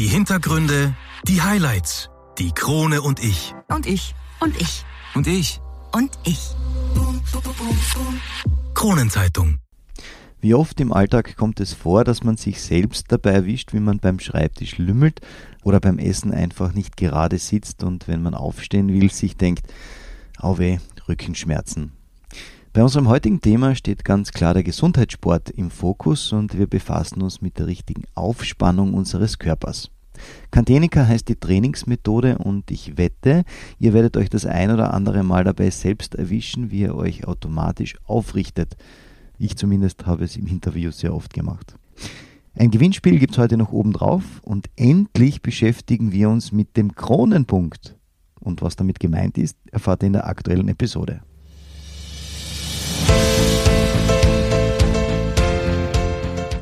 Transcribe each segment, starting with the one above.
Die Hintergründe, die Highlights, die Krone und ich. Und ich. Und ich. Und ich. Und ich. Kronenzeitung. Wie oft im Alltag kommt es vor, dass man sich selbst dabei erwischt, wie man beim Schreibtisch lümmelt oder beim Essen einfach nicht gerade sitzt und wenn man aufstehen will, sich denkt, au weh, Rückenschmerzen. Bei unserem heutigen Thema steht ganz klar der Gesundheitssport im Fokus und wir befassen uns mit der richtigen Aufspannung unseres Körpers. Kantenika heißt die Trainingsmethode und ich wette, ihr werdet euch das ein oder andere Mal dabei selbst erwischen, wie ihr euch automatisch aufrichtet. Ich zumindest habe es im Interview sehr oft gemacht. Ein Gewinnspiel gibt es heute noch obendrauf und endlich beschäftigen wir uns mit dem Kronenpunkt. Und was damit gemeint ist, erfahrt ihr in der aktuellen Episode.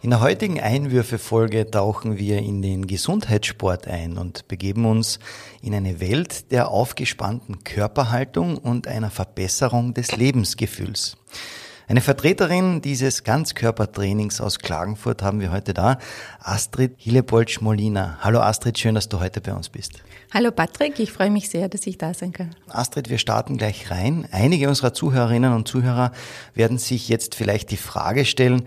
In der heutigen Einwürfe-Folge tauchen wir in den Gesundheitssport ein und begeben uns in eine Welt der aufgespannten Körperhaltung und einer Verbesserung des Lebensgefühls. Eine Vertreterin dieses Ganzkörpertrainings aus Klagenfurt haben wir heute da, Astrid Hillebolsch-Molina. Hallo Astrid, schön, dass du heute bei uns bist. Hallo Patrick, ich freue mich sehr, dass ich da sein kann. Astrid, wir starten gleich rein. Einige unserer Zuhörerinnen und Zuhörer werden sich jetzt vielleicht die Frage stellen,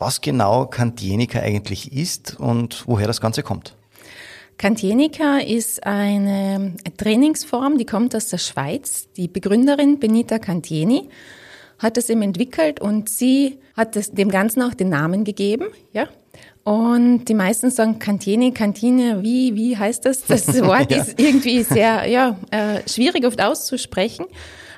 was genau Kantienika eigentlich ist und woher das Ganze kommt. Kantienika ist eine Trainingsform, die kommt aus der Schweiz. Die Begründerin Benita Cantieni hat es eben entwickelt und sie hat es dem Ganzen auch den Namen gegeben, ja. Und die meisten sagen Kantine, Kantine, wie, wie heißt das? Das Wort ja. ist irgendwie sehr, ja, äh, schwierig oft auszusprechen.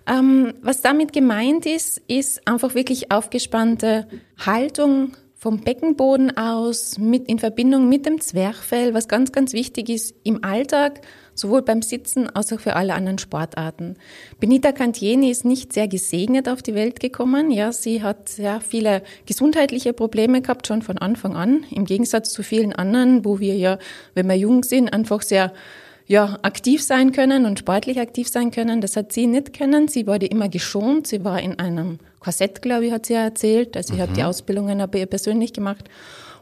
Ähm, was damit gemeint ist, ist einfach wirklich aufgespannte Haltung vom Beckenboden aus mit, in Verbindung mit dem Zwerchfell, was ganz, ganz wichtig ist im Alltag, sowohl beim Sitzen als auch für alle anderen Sportarten. Benita Cantieni ist nicht sehr gesegnet auf die Welt gekommen. Ja, sie hat sehr viele gesundheitliche Probleme gehabt, schon von Anfang an. Im Gegensatz zu vielen anderen, wo wir ja, wenn wir jung sind, einfach sehr ja, aktiv sein können und sportlich aktiv sein können. Das hat sie nicht können. Sie wurde immer geschont. Sie war in einem Korsett, glaube ich, hat sie ja erzählt. Also, sie mhm. hat die Ausbildungen aber persönlich gemacht.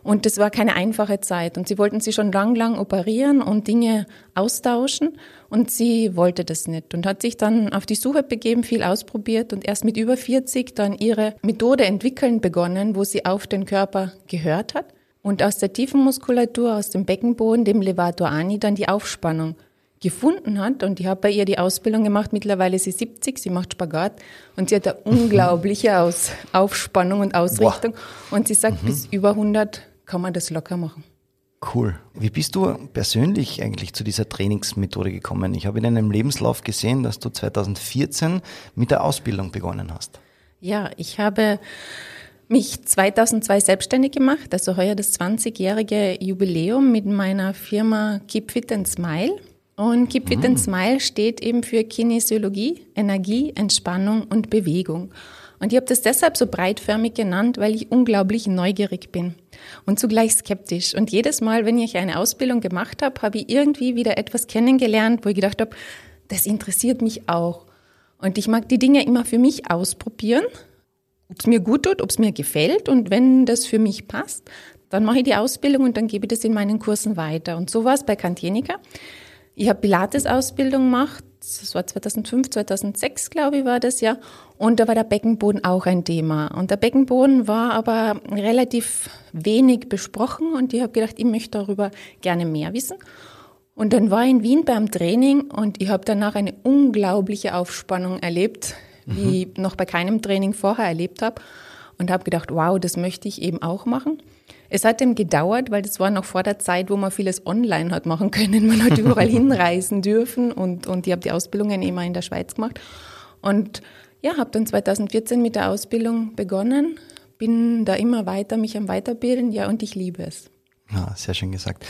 Und das war keine einfache Zeit. Und sie wollten sie schon lang, lang operieren und Dinge austauschen. Und sie wollte das nicht und hat sich dann auf die Suche begeben, viel ausprobiert und erst mit über 40 dann ihre Methode entwickeln begonnen, wo sie auf den Körper gehört hat und aus der tiefen Muskulatur, aus dem Beckenboden, dem Levator Ani, dann die Aufspannung gefunden hat. Und ich habe bei ihr die Ausbildung gemacht. Mittlerweile ist sie 70, sie macht Spagat und sie hat eine unglaubliche Aus Aufspannung und Ausrichtung. Boah. Und sie sagt, mhm. bis über 100 kann man das locker machen. Cool. Wie bist du persönlich eigentlich zu dieser Trainingsmethode gekommen? Ich habe in deinem Lebenslauf gesehen, dass du 2014 mit der Ausbildung begonnen hast. Ja, ich habe mich 2002 selbstständig gemacht, also heuer das 20-jährige Jubiläum mit meiner Firma Keep Fit and Smile. Und Keep Fit and ah. Smile steht eben für Kinesiologie, Energie, Entspannung und Bewegung. Und ich habe das deshalb so breitförmig genannt, weil ich unglaublich neugierig bin und zugleich skeptisch. Und jedes Mal, wenn ich eine Ausbildung gemacht habe, habe ich irgendwie wieder etwas kennengelernt, wo ich gedacht habe, das interessiert mich auch. Und ich mag die Dinge immer für mich ausprobieren, ob es mir gut tut, ob es mir gefällt. Und wenn das für mich passt, dann mache ich die Ausbildung und dann gebe ich das in meinen Kursen weiter. Und so war es bei Kantienika. Ich habe Pilates-Ausbildung gemacht, das war 2005, 2006, glaube ich, war das ja. Und da war der Beckenboden auch ein Thema. Und der Beckenboden war aber relativ wenig besprochen und ich habe gedacht, ich möchte darüber gerne mehr wissen. Und dann war ich in Wien beim Training und ich habe danach eine unglaubliche Aufspannung erlebt, wie mhm. ich noch bei keinem Training vorher erlebt habe. Und habe gedacht, wow, das möchte ich eben auch machen. Es hat ihm gedauert, weil das war noch vor der Zeit, wo man vieles online hat machen können. Man hat überall hinreisen dürfen und, und ich habe die Ausbildungen immer in der Schweiz gemacht. Und ja, habe dann 2014 mit der Ausbildung begonnen, bin da immer weiter mich am Weiterbilden, ja, und ich liebe es. Ja, sehr schön gesagt.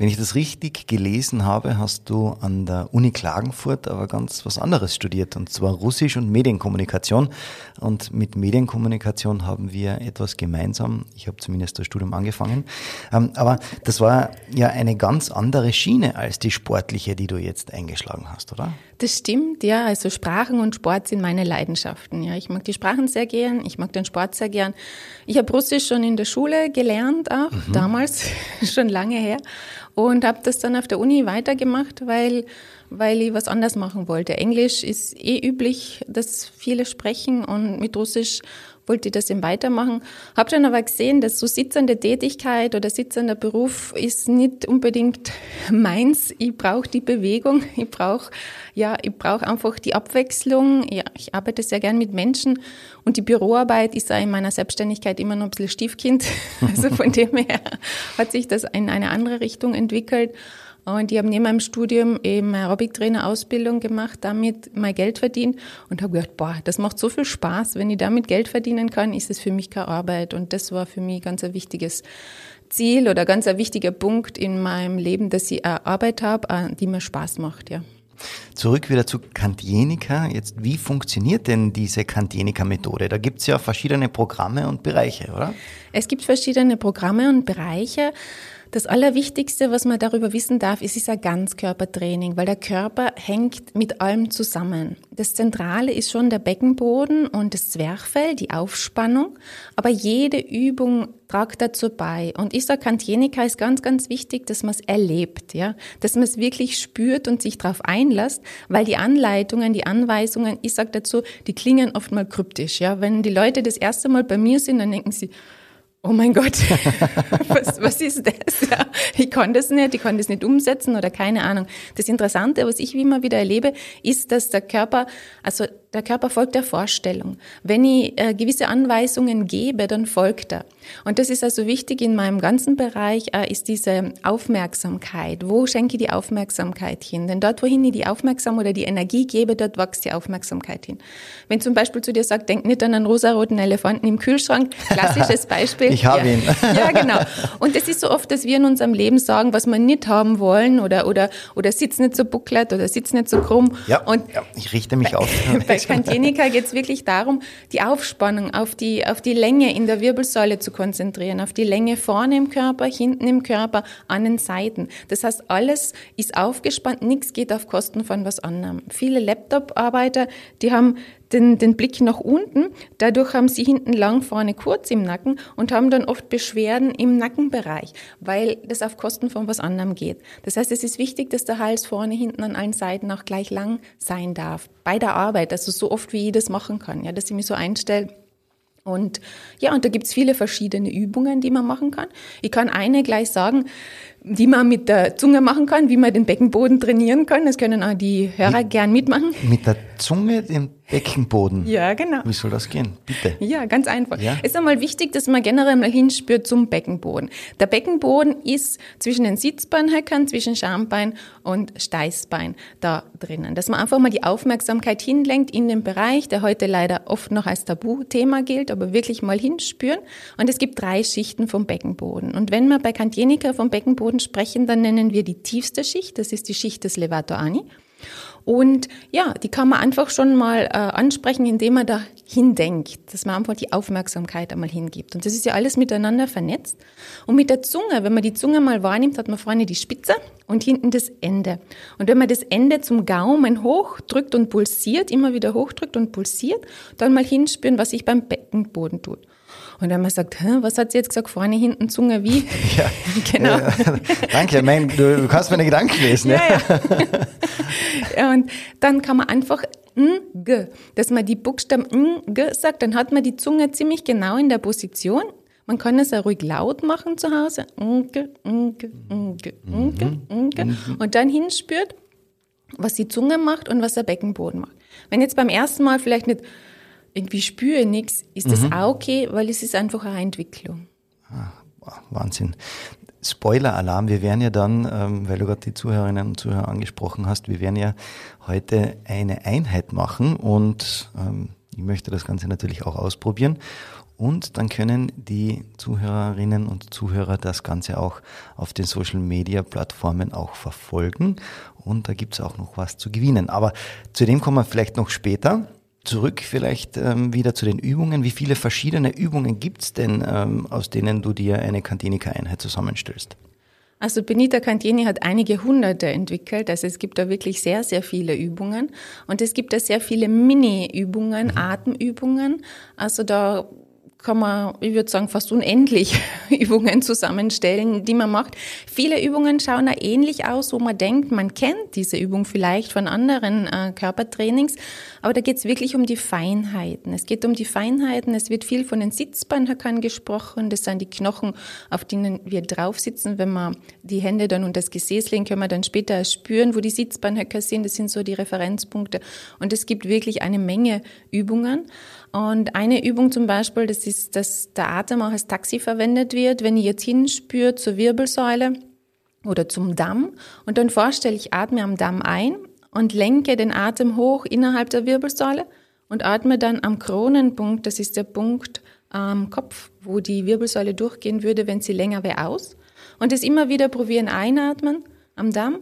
Wenn ich das richtig gelesen habe, hast du an der Uni Klagenfurt aber ganz was anderes studiert, und zwar Russisch und Medienkommunikation. Und mit Medienkommunikation haben wir etwas gemeinsam. Ich habe zumindest das Studium angefangen. Ähm, aber das war ja eine ganz andere Schiene als die sportliche, die du jetzt eingeschlagen hast, oder? Das stimmt, ja. Also Sprachen und Sport sind meine Leidenschaften. Ja, ich mag die Sprachen sehr gern, ich mag den Sport sehr gern. Ich habe Russisch schon in der Schule gelernt, auch mhm. damals, schon lange her und habe das dann auf der Uni weitergemacht, weil, weil ich was anders machen wollte. Englisch ist eh üblich, dass viele sprechen und mit Russisch wollte ich das eben weitermachen. Habe dann aber gesehen, dass so sitzende Tätigkeit oder sitzender Beruf ist nicht unbedingt meins. Ich brauche die Bewegung, ich brauche ja, ich brauche einfach die Abwechslung. Ja, ich arbeite sehr gern mit Menschen und die Büroarbeit ist auch in meiner Selbstständigkeit immer noch ein bisschen Stiefkind. Also von dem her hat sich das in eine andere Richtung entwickelt. Und ich habe neben meinem Studium eben Aerobic-Trainer-Ausbildung gemacht, damit mein Geld verdient und habe gedacht, boah, das macht so viel Spaß. Wenn ich damit Geld verdienen kann, ist es für mich keine Arbeit. Und das war für mich ganz ein wichtiges Ziel oder ganz ein wichtiger Punkt in meinem Leben, dass ich eine Arbeit habe, die mir Spaß macht, ja. Zurück wieder zu Kantienika. Jetzt, wie funktioniert denn diese Kantienika-Methode? Da gibt es ja verschiedene Programme und Bereiche, oder? Es gibt verschiedene Programme und Bereiche. Das Allerwichtigste, was man darüber wissen darf, ist, ist ein Ganzkörpertraining, weil der Körper hängt mit allem zusammen. Das Zentrale ist schon der Beckenboden und das Zwerchfell, die Aufspannung, aber jede Übung tragt dazu bei. Und ich sage, Kantienika ist ganz, ganz wichtig, dass man es erlebt, ja, dass man es wirklich spürt und sich darauf einlässt, weil die Anleitungen, die Anweisungen, ich sage dazu, die klingen oft mal kryptisch, ja. Wenn die Leute das erste Mal bei mir sind, dann denken sie, oh mein Gott, was, was ist das? Ja, ich kann das nicht, ich kann das nicht umsetzen oder keine Ahnung. Das Interessante, was ich immer wieder erlebe, ist, dass der Körper, also der Körper folgt der Vorstellung. Wenn ich äh, gewisse Anweisungen gebe, dann folgt er. Und das ist also wichtig in meinem ganzen Bereich, äh, ist diese Aufmerksamkeit. Wo schenke ich die Aufmerksamkeit hin? Denn dort, wohin ich die Aufmerksamkeit oder die Energie gebe, dort wächst die Aufmerksamkeit hin. Wenn zum Beispiel zu dir sagt, denk nicht an einen rosaroten Elefanten im Kühlschrank, klassisches Beispiel. ich habe ja. ihn. ja, genau. Und es ist so oft, dass wir in unserem Leben sagen, was wir nicht haben wollen oder, oder, oder sitz nicht so bucklet oder sitz nicht so krumm. Ja, und ja, ich richte mich auf. bei Kantenika geht es wirklich darum, die Aufspannung auf die, auf die Länge in der Wirbelsäule zu konzentrieren, auf die Länge vorne im Körper, hinten im Körper, an den Seiten. Das heißt, alles ist aufgespannt, nichts geht auf Kosten von was anderem. Viele Laptop-Arbeiter, die haben den, den Blick nach unten. Dadurch haben sie hinten lang, vorne kurz im Nacken und haben dann oft Beschwerden im Nackenbereich, weil das auf Kosten von was anderem geht. Das heißt, es ist wichtig, dass der Hals vorne, hinten an allen Seiten auch gleich lang sein darf. Bei der Arbeit, also so oft wie ich das machen kann, ja, dass ich mich so einstelle, und ja, und da gibt's viele verschiedene Übungen, die man machen kann. Ich kann eine gleich sagen, die man mit der Zunge machen kann, wie man den Beckenboden trainieren kann. Das können auch die Hörer gern mitmachen. Mit der Zunge den Beckenboden? Ja, genau. Wie soll das gehen? Bitte. Ja, ganz einfach. Ja? Es ist einmal wichtig, dass man generell mal hinspürt zum Beckenboden. Der Beckenboden ist zwischen den Sitzbeinhöckern, zwischen Schambein und Steißbein da drinnen. Dass man einfach mal die Aufmerksamkeit hinlenkt in den Bereich, der heute leider oft noch als Tabuthema gilt, aber wirklich mal hinspüren. Und es gibt drei Schichten vom Beckenboden. Und wenn wir bei Kantjenika vom Beckenboden sprechen, dann nennen wir die tiefste Schicht, das ist die Schicht des Levato Ani. Und ja, die kann man einfach schon mal äh, ansprechen, indem man da hindenkt, dass man einfach die Aufmerksamkeit einmal hingibt. Und das ist ja alles miteinander vernetzt. Und mit der Zunge, wenn man die Zunge mal wahrnimmt, hat man vorne die Spitze und hinten das Ende. Und wenn man das Ende zum Gaumen hochdrückt und pulsiert, immer wieder hochdrückt und pulsiert, dann mal hinspüren, was sich beim Beckenboden tut. Und wenn man sagt, Hä, was hat sie jetzt gesagt, vorne, hinten, Zunge, wie? Ja, genau. Ja, danke, mein, du, du, kannst meine Gedanken lesen. Ja, ja. ja. und dann kann man einfach n, g, dass man die Buchstaben n, g sagt, dann hat man die Zunge ziemlich genau in der Position. Man kann es auch ruhig laut machen zu Hause. Und dann hinspürt, was die Zunge macht und was der Beckenboden macht. Wenn jetzt beim ersten Mal vielleicht nicht irgendwie spüre nichts, ist das mhm. auch okay, weil es ist einfach eine Entwicklung. Ah, Wahnsinn. Spoiler-Alarm, wir werden ja dann, ähm, weil du gerade die Zuhörerinnen und Zuhörer angesprochen hast, wir werden ja heute eine Einheit machen und ähm, ich möchte das Ganze natürlich auch ausprobieren. und dann können die Zuhörerinnen und Zuhörer das Ganze auch auf den Social Media Plattformen auch verfolgen und da gibt es auch noch was zu gewinnen. Aber zu dem kommen wir vielleicht noch später. Zurück vielleicht ähm, wieder zu den Übungen. Wie viele verschiedene Übungen gibt es denn, ähm, aus denen du dir eine Kantinika-Einheit zusammenstellst? Also Benita Cantieni hat einige hunderte entwickelt. Also es gibt da wirklich sehr, sehr viele Übungen. Und es gibt da sehr viele Mini-Übungen, mhm. Atemübungen. Also da kann man, ich würde sagen, fast unendlich Übungen zusammenstellen, die man macht. Viele Übungen schauen da ähnlich aus, wo man denkt, man kennt diese Übung vielleicht von anderen äh, Körpertrainings, aber da geht es wirklich um die Feinheiten. Es geht um die Feinheiten, es wird viel von den Sitzbeinhöckern gesprochen, das sind die Knochen, auf denen wir drauf sitzen. Wenn man die Hände dann unter das Gesäß legen, können wir dann später spüren, wo die Sitzbeinhöcker sind, das sind so die Referenzpunkte. Und es gibt wirklich eine Menge Übungen. Und eine Übung zum Beispiel, das ist, dass der Atem auch als Taxi verwendet wird. Wenn ich jetzt hinspüre zur Wirbelsäule oder zum Damm und dann vorstelle ich, atme am Damm ein und lenke den Atem hoch innerhalb der Wirbelsäule und atme dann am Kronenpunkt, das ist der Punkt am Kopf, wo die Wirbelsäule durchgehen würde, wenn sie länger wäre, aus. Und das immer wieder probieren, einatmen am Damm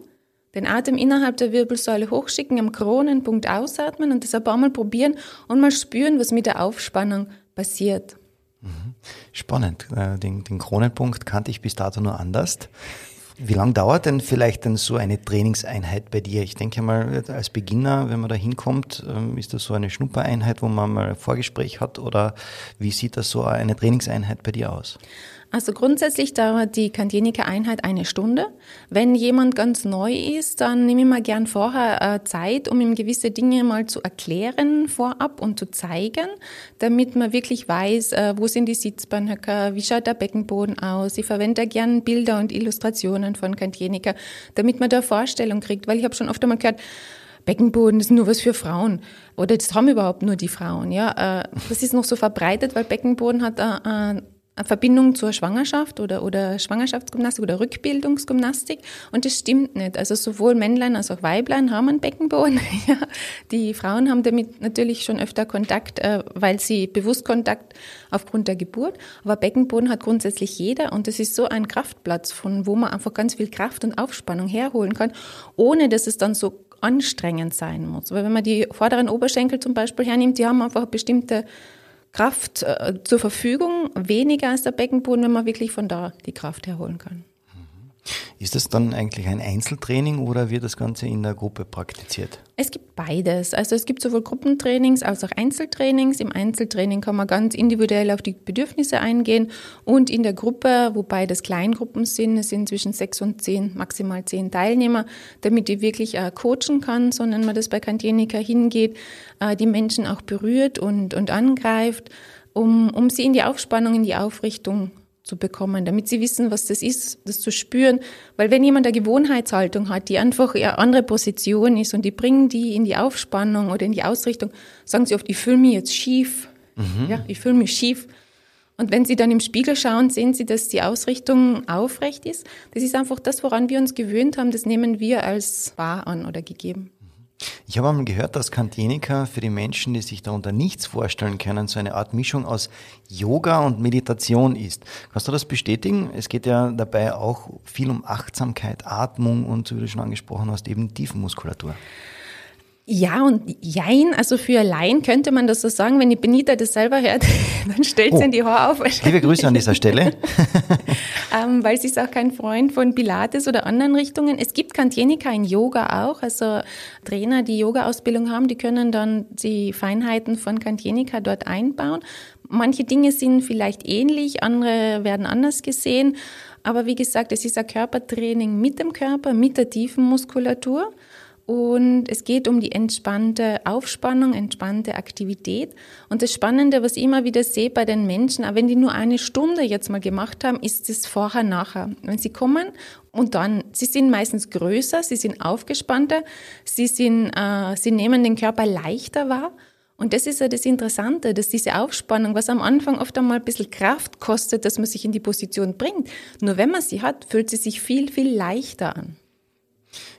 den Atem innerhalb der Wirbelsäule hochschicken, am Kronenpunkt ausatmen und das ein paar Mal probieren und mal spüren, was mit der Aufspannung passiert. Mhm. Spannend. Äh, den, den Kronenpunkt kannte ich bis dato nur anders. Wie lange dauert denn vielleicht denn so eine Trainingseinheit bei dir? Ich denke mal, als Beginner, wenn man da hinkommt, ähm, ist das so eine Schnuppereinheit, wo man mal ein Vorgespräch hat oder wie sieht das so eine Trainingseinheit bei dir aus? Also grundsätzlich dauert die Kantienika-Einheit eine Stunde. Wenn jemand ganz neu ist, dann nehme ich mir gern vorher äh, Zeit, um ihm gewisse Dinge mal zu erklären vorab und zu zeigen, damit man wirklich weiß, äh, wo sind die Sitzbahnhöcker, wie schaut der Beckenboden aus. Ich verwende gern Bilder und Illustrationen von Kantienika, damit man da Vorstellung kriegt, weil ich habe schon oft einmal gehört, Beckenboden ist nur was für Frauen. Oder das haben überhaupt nur die Frauen. Ja, äh, das ist noch so verbreitet, weil Beckenboden hat äh, eine Verbindung zur Schwangerschaft oder, oder Schwangerschaftsgymnastik oder Rückbildungsgymnastik. Und das stimmt nicht. Also sowohl Männlein als auch Weiblein haben einen Beckenboden. ja. Die Frauen haben damit natürlich schon öfter Kontakt, äh, weil sie bewusst Kontakt aufgrund der Geburt. Aber Beckenboden hat grundsätzlich jeder und das ist so ein Kraftplatz, von wo man einfach ganz viel Kraft und Aufspannung herholen kann, ohne dass es dann so anstrengend sein muss. Weil wenn man die vorderen Oberschenkel zum Beispiel hernimmt, die haben einfach bestimmte Kraft äh, zur Verfügung, weniger als der Beckenboden, wenn man wirklich von da die Kraft herholen kann. Ist das dann eigentlich ein Einzeltraining oder wird das Ganze in der Gruppe praktiziert? Es gibt beides. Also es gibt sowohl Gruppentrainings als auch Einzeltrainings. Im Einzeltraining kann man ganz individuell auf die Bedürfnisse eingehen und in der Gruppe, wobei das Kleingruppen sind, es sind zwischen sechs und zehn, maximal zehn Teilnehmer, damit die wirklich äh, coachen kann, so nennt man das bei Kantienika hingeht, äh, die Menschen auch berührt und, und angreift, um, um sie in die Aufspannung, in die Aufrichtung zu bekommen, damit sie wissen, was das ist, das zu spüren. Weil wenn jemand eine Gewohnheitshaltung hat, die einfach eine andere Position ist und die bringen die in die Aufspannung oder in die Ausrichtung, sagen sie oft, ich fühle mich jetzt schief. Mhm. Ja, ich fühle mich schief. Und wenn Sie dann im Spiegel schauen, sehen Sie, dass die Ausrichtung aufrecht ist. Das ist einfach das, woran wir uns gewöhnt haben. Das nehmen wir als wahr an oder gegeben. Ich habe einmal gehört, dass Kantenika für die Menschen, die sich darunter nichts vorstellen können, so eine Art Mischung aus Yoga und Meditation ist. Kannst du das bestätigen? Es geht ja dabei auch viel um Achtsamkeit, Atmung und, wie du schon angesprochen hast, eben Tiefenmuskulatur. Ja und jein, also für Laien könnte man das so sagen, wenn die Benita das selber hört, dann stellt sie oh. in die Haare auf. Liebe Grüße an dieser Stelle. ähm, weil sie ist auch kein Freund von Pilates oder anderen Richtungen. Es gibt Kantienika in Yoga auch, also Trainer, die Yoga-Ausbildung haben, die können dann die Feinheiten von Kantienika dort einbauen. Manche Dinge sind vielleicht ähnlich, andere werden anders gesehen. Aber wie gesagt, es ist ein Körpertraining mit dem Körper, mit der tiefen Muskulatur. Und es geht um die entspannte Aufspannung, entspannte Aktivität. Und das Spannende, was ich immer wieder sehe bei den Menschen, auch wenn die nur eine Stunde jetzt mal gemacht haben, ist es vorher, nachher. Wenn sie kommen und dann, sie sind meistens größer, sie sind aufgespannter, sie sind, äh, sie nehmen den Körper leichter wahr. Und das ist ja das Interessante, dass diese Aufspannung, was am Anfang oft einmal ein bisschen Kraft kostet, dass man sich in die Position bringt, nur wenn man sie hat, fühlt sie sich viel, viel leichter an.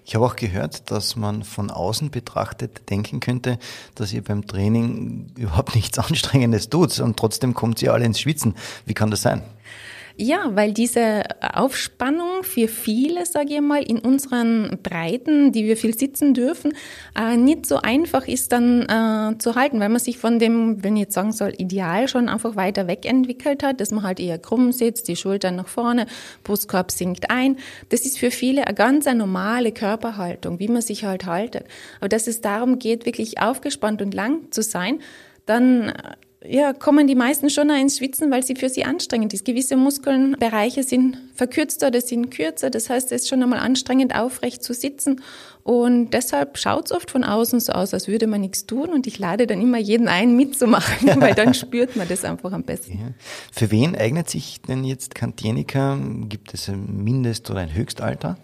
Ich habe auch gehört, dass man von außen betrachtet denken könnte, dass ihr beim Training überhaupt nichts Anstrengendes tut und trotzdem kommt ihr alle ins Schwitzen. Wie kann das sein? Ja, weil diese Aufspannung für viele, sage ich mal, in unseren Breiten, die wir viel sitzen dürfen, äh, nicht so einfach ist dann äh, zu halten, weil man sich von dem, wenn ich jetzt sagen soll, Ideal schon einfach weiter wegentwickelt hat, dass man halt eher krumm sitzt, die Schultern nach vorne, Brustkorb sinkt ein. Das ist für viele eine ganz eine normale Körperhaltung, wie man sich halt haltet. Aber dass es darum geht, wirklich aufgespannt und lang zu sein, dann ja, kommen die meisten schon ins Schwitzen, weil sie für sie anstrengend ist. Gewisse Muskelbereiche sind verkürzter oder sind kürzer. Das heißt, es ist schon einmal anstrengend, aufrecht zu sitzen. Und deshalb schaut es oft von außen so aus, als würde man nichts tun. Und ich lade dann immer jeden ein, mitzumachen, weil dann spürt man das einfach am besten. Ja. Für wen eignet sich denn jetzt Kantienika? Gibt es ein Mindest- oder ein Höchstalter?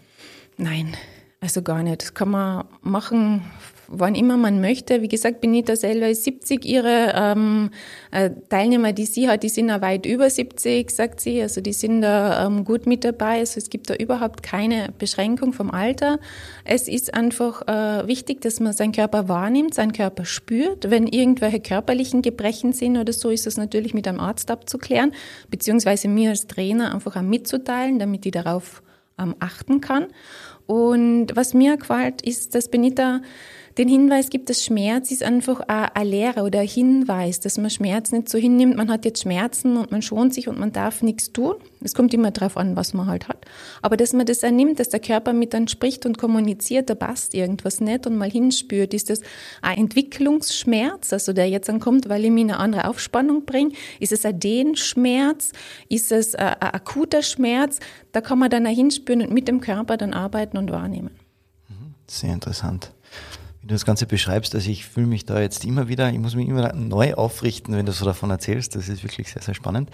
Nein, also gar nicht. Das kann man machen wann immer man möchte. Wie gesagt, Benita selber ist 70. Ihre ähm, äh, Teilnehmer, die sie hat, die sind ja weit über 70, sagt sie. Also die sind da ähm, gut mit dabei. Also es gibt da überhaupt keine Beschränkung vom Alter. Es ist einfach äh, wichtig, dass man seinen Körper wahrnimmt, seinen Körper spürt. Wenn irgendwelche körperlichen Gebrechen sind oder so, ist das natürlich mit einem Arzt abzuklären, beziehungsweise mir als Trainer einfach auch mitzuteilen, damit ich darauf ähm, achten kann. Und was mir gefällt, ist, dass Benita den Hinweis gibt, dass Schmerz ist einfach eine Lehre oder ein Hinweis, dass man Schmerz nicht so hinnimmt, man hat jetzt Schmerzen und man schont sich und man darf nichts tun. Es kommt immer darauf an, was man halt hat. Aber dass man das annimmt, dass der Körper mit dann spricht und kommuniziert, da passt irgendwas nicht und mal hinspürt, ist das ein Entwicklungsschmerz, also der jetzt ankommt, weil ich mir eine andere Aufspannung bringe? Ist es ein Dehnschmerz? Ist es ein, ein akuter Schmerz? Da kann man dann auch hinspüren und mit dem Körper dann arbeiten und wahrnehmen. Sehr interessant wie du das Ganze beschreibst, also ich fühle mich da jetzt immer wieder, ich muss mich immer neu aufrichten, wenn du so davon erzählst. Das ist wirklich sehr, sehr spannend.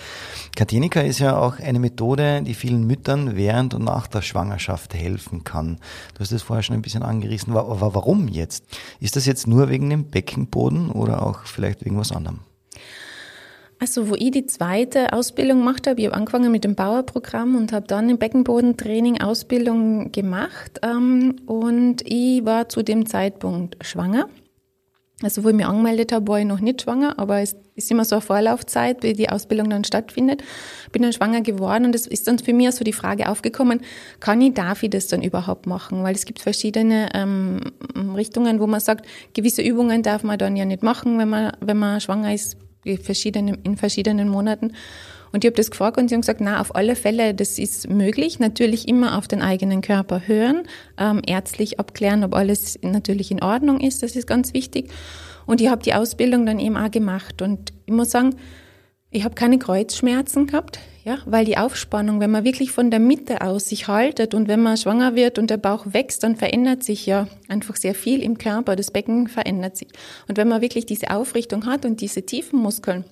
Katenika ist ja auch eine Methode, die vielen Müttern während und nach der Schwangerschaft helfen kann. Du hast das vorher schon ein bisschen angerissen. Warum jetzt? Ist das jetzt nur wegen dem Beckenboden oder auch vielleicht wegen was anderem? Also wo ich die zweite Ausbildung gemacht habe, ich habe angefangen mit dem Bauerprogramm und habe dann im Beckenbodentraining Ausbildung gemacht ähm, und ich war zu dem Zeitpunkt schwanger. Also wo ich mich angemeldet habe, war ich noch nicht schwanger, aber es ist immer so eine Vorlaufzeit, wie die Ausbildung dann stattfindet. Bin dann schwanger geworden und es ist dann für mich so die Frage aufgekommen, kann ich, darf ich das dann überhaupt machen? Weil es gibt verschiedene ähm, Richtungen, wo man sagt, gewisse Übungen darf man dann ja nicht machen, wenn man, wenn man schwanger ist, verschiedenen, in verschiedenen Monaten. Und ich habe das gefragt und sie haben gesagt, na, auf alle Fälle, das ist möglich. Natürlich immer auf den eigenen Körper hören, ähm, ärztlich abklären, ob alles natürlich in Ordnung ist. Das ist ganz wichtig. Und ich habe die Ausbildung dann eben auch gemacht. Und ich muss sagen, ich habe keine Kreuzschmerzen gehabt, ja, weil die Aufspannung, wenn man wirklich von der Mitte aus sich haltet und wenn man schwanger wird und der Bauch wächst, dann verändert sich ja einfach sehr viel im Körper. Das Becken verändert sich. Und wenn man wirklich diese Aufrichtung hat und diese tiefen Muskeln,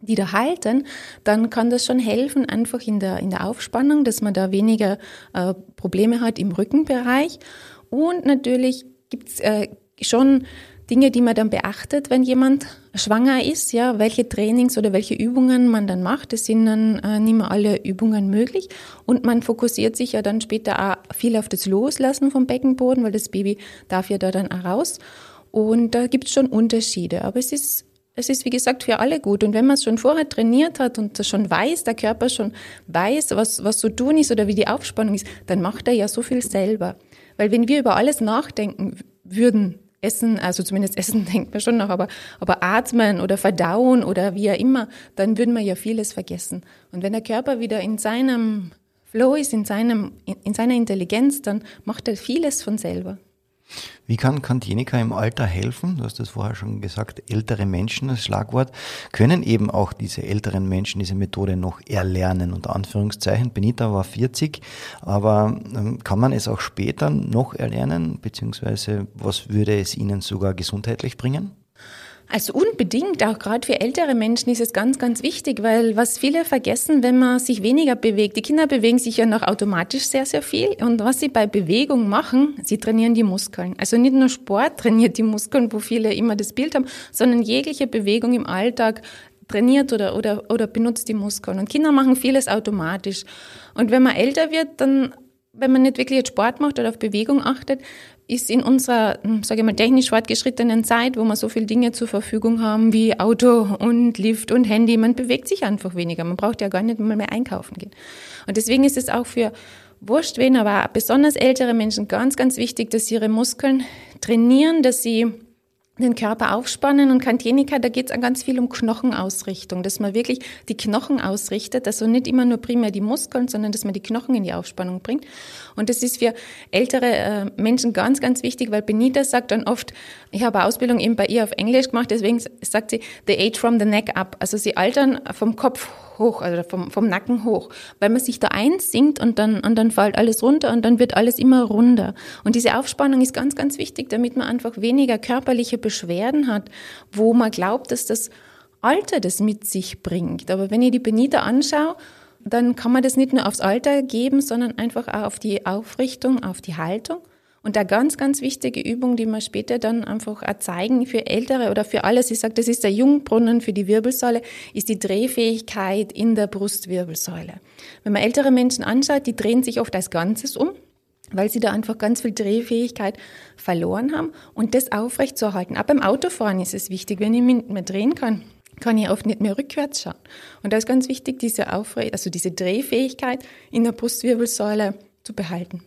die da halten, dann kann das schon helfen, einfach in der, in der Aufspannung, dass man da weniger äh, Probleme hat im Rückenbereich. Und natürlich gibt's äh, schon Dinge, die man dann beachtet, wenn jemand schwanger ist, ja, welche Trainings oder welche Übungen man dann macht. Das sind dann äh, nicht mehr alle Übungen möglich. Und man fokussiert sich ja dann später auch viel auf das Loslassen vom Beckenboden, weil das Baby darf ja da dann auch raus. Und da gibt es schon Unterschiede. Aber es ist es ist, wie gesagt, für alle gut. Und wenn man es schon vorher trainiert hat und schon weiß, der Körper schon weiß, was, was zu tun ist oder wie die Aufspannung ist, dann macht er ja so viel selber. Weil wenn wir über alles nachdenken würden, Essen, also zumindest Essen denkt man schon noch, aber, aber atmen oder verdauen oder wie auch immer, dann würden wir ja vieles vergessen. Und wenn der Körper wieder in seinem Flow ist, in, seinem, in seiner Intelligenz, dann macht er vieles von selber. Wie kann Kantinika im Alter helfen? Du hast das vorher schon gesagt, ältere Menschen, das Schlagwort, können eben auch diese älteren Menschen diese Methode noch erlernen, unter Anführungszeichen. Benita war 40, aber ähm, kann man es auch später noch erlernen, beziehungsweise was würde es ihnen sogar gesundheitlich bringen? Also unbedingt, auch gerade für ältere Menschen ist es ganz, ganz wichtig, weil was viele vergessen, wenn man sich weniger bewegt, die Kinder bewegen sich ja noch automatisch sehr, sehr viel und was sie bei Bewegung machen, sie trainieren die Muskeln. Also nicht nur Sport trainiert die Muskeln, wo viele immer das Bild haben, sondern jegliche Bewegung im Alltag trainiert oder, oder, oder benutzt die Muskeln. Und Kinder machen vieles automatisch. Und wenn man älter wird, dann wenn man nicht wirklich jetzt Sport macht oder auf Bewegung achtet, ist in unserer, hm, sage ich mal, technisch fortgeschrittenen Zeit, wo wir so viele Dinge zur Verfügung haben wie Auto und Lift und Handy, man bewegt sich einfach weniger. Man braucht ja gar nicht mehr einkaufen gehen. Und deswegen ist es auch für wurscht wen, aber besonders ältere Menschen ganz, ganz wichtig, dass sie ihre Muskeln trainieren, dass sie den Körper aufspannen und Kantenika, da geht es ganz viel um Knochenausrichtung, dass man wirklich die Knochen ausrichtet, also nicht immer nur primär die Muskeln, sondern dass man die Knochen in die Aufspannung bringt. Und das ist für ältere äh, Menschen ganz, ganz wichtig, weil Benita sagt dann oft, ich habe Ausbildung eben bei ihr auf Englisch gemacht, deswegen sagt sie, the age from the neck up, also sie altern vom Kopf hoch, also vom, vom Nacken hoch, weil man sich da einsinkt und dann, und dann fällt alles runter und dann wird alles immer runder. Und diese Aufspannung ist ganz, ganz wichtig, damit man einfach weniger körperliche Beschwerden hat, wo man glaubt, dass das Alter das mit sich bringt. Aber wenn ich die Benita anschaue, dann kann man das nicht nur aufs Alter geben, sondern einfach auch auf die Aufrichtung, auf die Haltung. Und eine ganz, ganz wichtige Übung, die wir später dann einfach auch zeigen für Ältere oder für alles, ich sage, das ist der Jungbrunnen für die Wirbelsäule, ist die Drehfähigkeit in der Brustwirbelsäule. Wenn man ältere Menschen anschaut, die drehen sich oft als Ganzes um weil sie da einfach ganz viel Drehfähigkeit verloren haben und das aufrecht zu erhalten. Auch beim Autofahren ist es wichtig, wenn ich mich nicht mehr drehen kann, kann ich oft nicht mehr rückwärts schauen. Und da ist ganz wichtig, diese Aufrecht, also diese Drehfähigkeit in der Brustwirbelsäule zu behalten.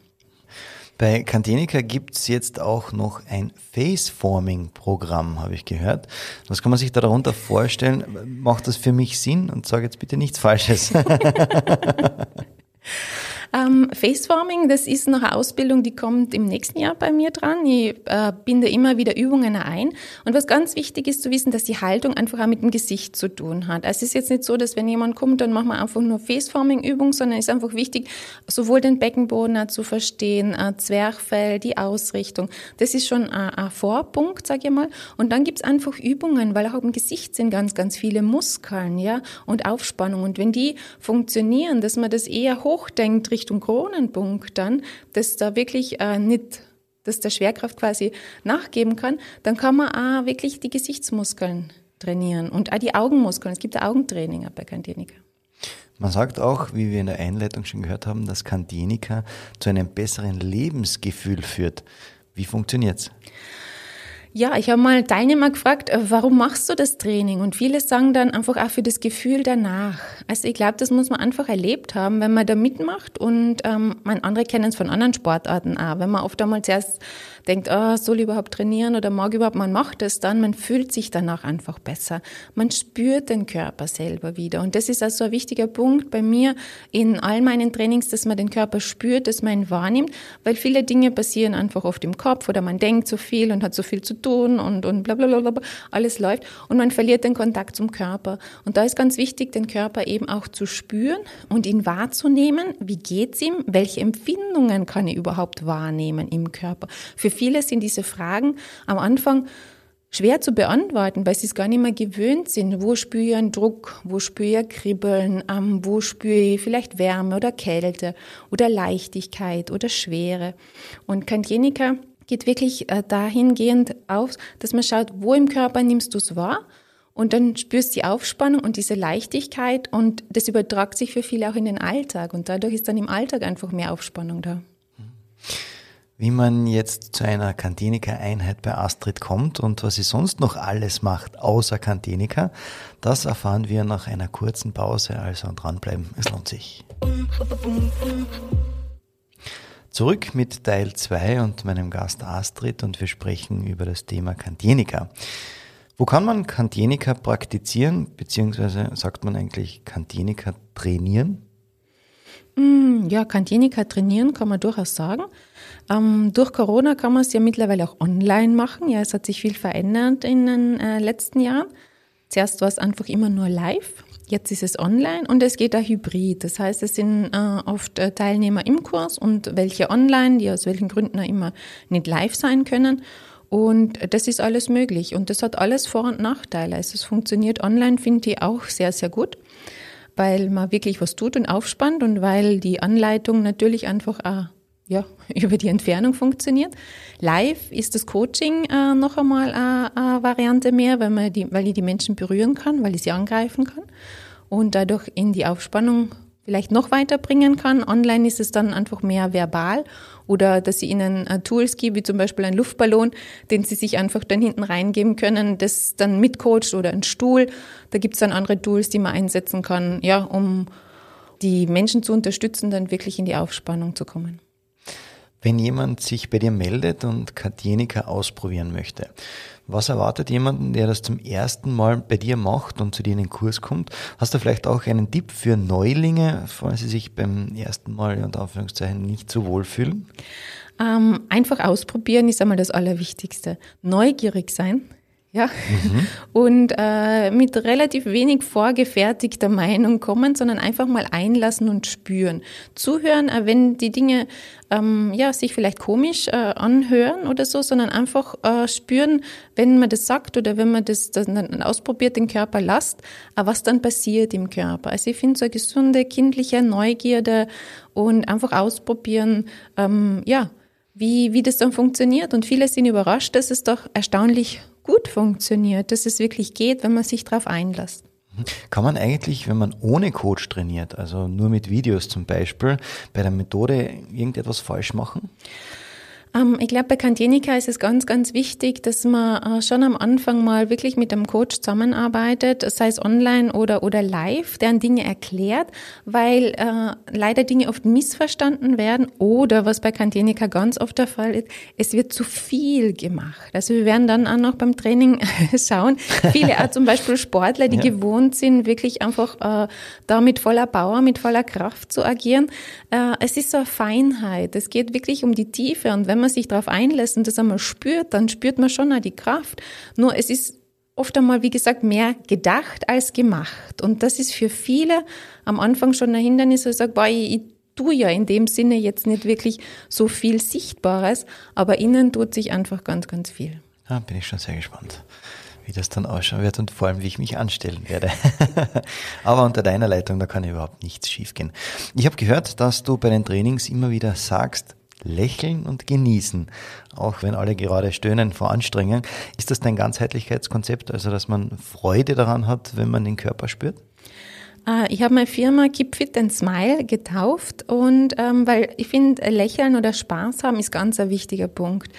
Bei Cantenica gibt's jetzt auch noch ein Face-Forming-Programm, habe ich gehört. Was kann man sich darunter vorstellen? Macht das für mich Sinn? Und sage jetzt bitte nichts Falsches. Ähm, Faceforming, das ist noch eine Ausbildung, die kommt im nächsten Jahr bei mir dran. Ich äh, binde immer wieder Übungen ein. Und was ganz wichtig ist zu wissen, dass die Haltung einfach auch mit dem Gesicht zu tun hat. Also es ist jetzt nicht so, dass wenn jemand kommt, dann machen wir einfach nur Faceforming-Übung, sondern es ist einfach wichtig, sowohl den Beckenboden zu verstehen, äh, Zwerchfell, die Ausrichtung. Das ist schon ein, Vorpunkt, sage ich mal. Und dann gibt's einfach Übungen, weil auch im Gesicht sind ganz, ganz viele Muskeln, ja, und Aufspannung. Und wenn die funktionieren, dass man das eher hochdenkt, Richtung Kronenpunkt dann, dass da wirklich äh, nicht, dass der Schwerkraft quasi nachgeben kann, dann kann man auch wirklich die Gesichtsmuskeln trainieren und auch die Augenmuskeln. Es gibt ein Augentraining bei Kantinika. Man sagt auch, wie wir in der Einleitung schon gehört haben, dass Kantinika zu einem besseren Lebensgefühl führt. Wie funktioniert's? Ja, ich habe mal Teilnehmer gefragt, äh, warum machst du das Training? Und viele sagen dann einfach auch für das Gefühl danach. Also ich glaube, das muss man einfach erlebt haben, wenn man da mitmacht. Und ähm, andere kennen es von anderen Sportarten auch. Wenn man oft einmal zuerst denkt, oh, soll ich überhaupt trainieren oder mag überhaupt, man macht es dann, man fühlt sich danach einfach besser. Man spürt den Körper selber wieder. Und das ist also ein wichtiger Punkt bei mir in all meinen Trainings, dass man den Körper spürt, dass man ihn wahrnimmt, weil viele Dinge passieren einfach oft im Kopf oder man denkt so viel und hat so viel zu tun und, und bla, bla, bla, bla, alles läuft und man verliert den Kontakt zum Körper. Und da ist ganz wichtig, den Körper eben auch zu spüren und ihn wahrzunehmen. Wie geht's ihm? Welche Empfindungen kann ich überhaupt wahrnehmen im Körper? Für viele sind diese Fragen am Anfang schwer zu beantworten, weil sie es gar nicht mehr gewöhnt sind. Wo spüre ich einen Druck? Wo spüre ich Kribbeln? Ähm, wo spüre ich vielleicht Wärme oder Kälte oder Leichtigkeit oder Schwere? Und Kantieniker geht wirklich äh, dahingehend auf, dass man schaut, wo im Körper nimmst du es wahr? Und dann spürst du die Aufspannung und diese Leichtigkeit und das übertragt sich für viele auch in den Alltag und dadurch ist dann im Alltag einfach mehr Aufspannung da. Wie man jetzt zu einer Kantinika-Einheit bei Astrid kommt und was sie sonst noch alles macht, außer Kantinika, das erfahren wir nach einer kurzen Pause. Also dranbleiben, es lohnt sich. Zurück mit Teil 2 und meinem Gast Astrid und wir sprechen über das Thema Kantinika. Wo kann man Kantinika praktizieren, beziehungsweise sagt man eigentlich Kantinika trainieren? Mm, ja, Kantinika trainieren kann man durchaus sagen. Ähm, durch Corona kann man es ja mittlerweile auch online machen. Ja, es hat sich viel verändert in den äh, letzten Jahren. Zuerst war es einfach immer nur live. Jetzt ist es online und es geht auch hybrid. Das heißt, es sind äh, oft äh, Teilnehmer im Kurs und welche online, die aus welchen Gründen auch immer nicht live sein können. Und das ist alles möglich. Und das hat alles Vor- und Nachteile. Also es funktioniert online, finde ich auch sehr, sehr gut, weil man wirklich was tut und aufspannt und weil die Anleitung natürlich einfach auch ja, über die Entfernung funktioniert. Live ist das Coaching äh, noch einmal eine, eine Variante mehr, weil, man die, weil ich die Menschen berühren kann, weil ich sie angreifen kann und dadurch in die Aufspannung vielleicht noch weiterbringen kann. Online ist es dann einfach mehr verbal oder dass sie ihnen uh, Tools gibt, wie zum Beispiel ein Luftballon, den sie sich einfach dann hinten reingeben können, das dann mitcoacht oder ein Stuhl. Da gibt's dann andere Tools, die man einsetzen kann, ja, um die Menschen zu unterstützen, dann wirklich in die Aufspannung zu kommen. Wenn jemand sich bei dir meldet und Katjenika ausprobieren möchte, was erwartet jemanden, der das zum ersten Mal bei dir macht und zu dir in den Kurs kommt? Hast du vielleicht auch einen Tipp für Neulinge, falls sie sich beim ersten Mal unter Anführungszeichen nicht so wohl fühlen? Ähm, einfach ausprobieren ist einmal das Allerwichtigste. Neugierig sein, ja, mhm. und äh, mit relativ wenig vorgefertigter Meinung kommen, sondern einfach mal einlassen und spüren. Zuhören, äh, wenn die Dinge ähm, ja, sich vielleicht komisch äh, anhören oder so, sondern einfach äh, spüren, wenn man das sagt oder wenn man das, das dann ausprobiert, den Körper lasst, äh, was dann passiert im Körper. Also ich finde so eine gesunde, kindliche Neugierde und einfach ausprobieren, ähm, ja, wie, wie das dann funktioniert. Und viele sind überrascht, dass es doch erstaunlich gut funktioniert, dass es wirklich geht, wenn man sich darauf einlässt. Kann man eigentlich, wenn man ohne Coach trainiert, also nur mit Videos zum Beispiel, bei der Methode irgendetwas falsch machen? Ähm, ich glaube, bei Kantenika ist es ganz, ganz wichtig, dass man äh, schon am Anfang mal wirklich mit einem Coach zusammenarbeitet, sei es online oder, oder live, der Dinge erklärt, weil äh, leider Dinge oft missverstanden werden oder, was bei Kantenika ganz oft der Fall ist, es wird zu viel gemacht. Also wir werden dann auch noch beim Training schauen, viele auch zum Beispiel Sportler, die ja. gewohnt sind, wirklich einfach äh, da mit voller Power, mit voller Kraft zu agieren. Äh, es ist so eine Feinheit. Es geht wirklich um die Tiefe und wenn man man sich darauf einlässt und das einmal spürt, dann spürt man schon auch die Kraft. Nur es ist oft einmal, wie gesagt, mehr gedacht als gemacht. Und das ist für viele am Anfang schon ein Hindernis, wo ich sage, boah, ich, ich tue ja in dem Sinne jetzt nicht wirklich so viel Sichtbares, aber innen tut sich einfach ganz, ganz viel. Ja, bin ich schon sehr gespannt wie das dann ausschauen wird und vor allem, wie ich mich anstellen werde. Aber unter deiner Leitung, da kann überhaupt nichts schiefgehen. Ich habe gehört, dass du bei den Trainings immer wieder sagst, lächeln und genießen, auch wenn alle gerade stöhnen vor Anstrengung. Ist das dein Ganzheitlichkeitskonzept, also dass man Freude daran hat, wenn man den Körper spürt? Äh, ich habe meine Firma Keep Fit and Smile getauft und ähm, weil ich finde, Lächeln oder Spaß haben ist ganz ein wichtiger Punkt.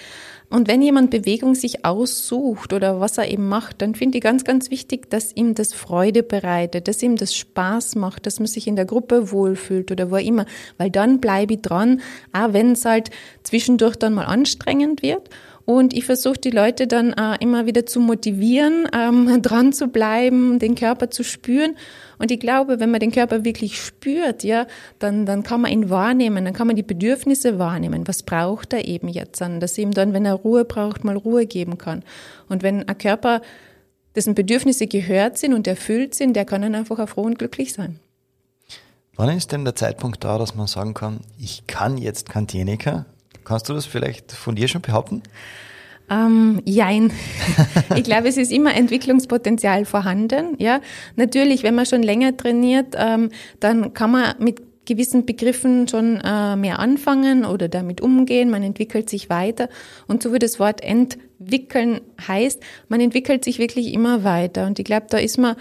Und wenn jemand Bewegung sich aussucht oder was er eben macht, dann finde ich ganz, ganz wichtig, dass ihm das Freude bereitet, dass ihm das Spaß macht, dass man sich in der Gruppe wohlfühlt oder wo immer. Weil dann bleibe ich dran, auch wenn es halt zwischendurch dann mal anstrengend wird. Und ich versuche die Leute dann äh, immer wieder zu motivieren, ähm, dran zu bleiben, den Körper zu spüren. Und ich glaube, wenn man den Körper wirklich spürt, ja, dann, dann kann man ihn wahrnehmen, dann kann man die Bedürfnisse wahrnehmen. Was braucht er eben jetzt an? Dass ihm dann, wenn er Ruhe braucht, mal Ruhe geben kann. Und wenn ein Körper, dessen Bedürfnisse gehört sind und erfüllt sind, der kann dann einfach auch froh und glücklich sein. Wann ist denn der Zeitpunkt da, dass man sagen kann, ich kann jetzt Kantieniker Kannst du das vielleicht von dir schon behaupten? Ähm, jein. Ich glaube, es ist immer Entwicklungspotenzial vorhanden. Ja, natürlich, wenn man schon länger trainiert, ähm, dann kann man mit gewissen Begriffen schon äh, mehr anfangen oder damit umgehen. Man entwickelt sich weiter. Und so wie das Wort entwickeln heißt, man entwickelt sich wirklich immer weiter. Und ich glaube, da ist man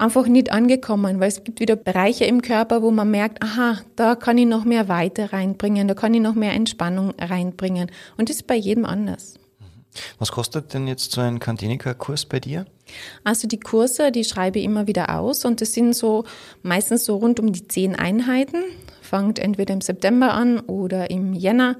einfach nicht angekommen, weil es gibt wieder Bereiche im Körper, wo man merkt, aha, da kann ich noch mehr Weite reinbringen, da kann ich noch mehr Entspannung reinbringen. Und das ist bei jedem anders. Was kostet denn jetzt so ein Kantinika-Kurs bei dir? Also die Kurse, die schreibe ich immer wieder aus und das sind so meistens so rund um die zehn Einheiten. Fangt entweder im September an oder im Jänner.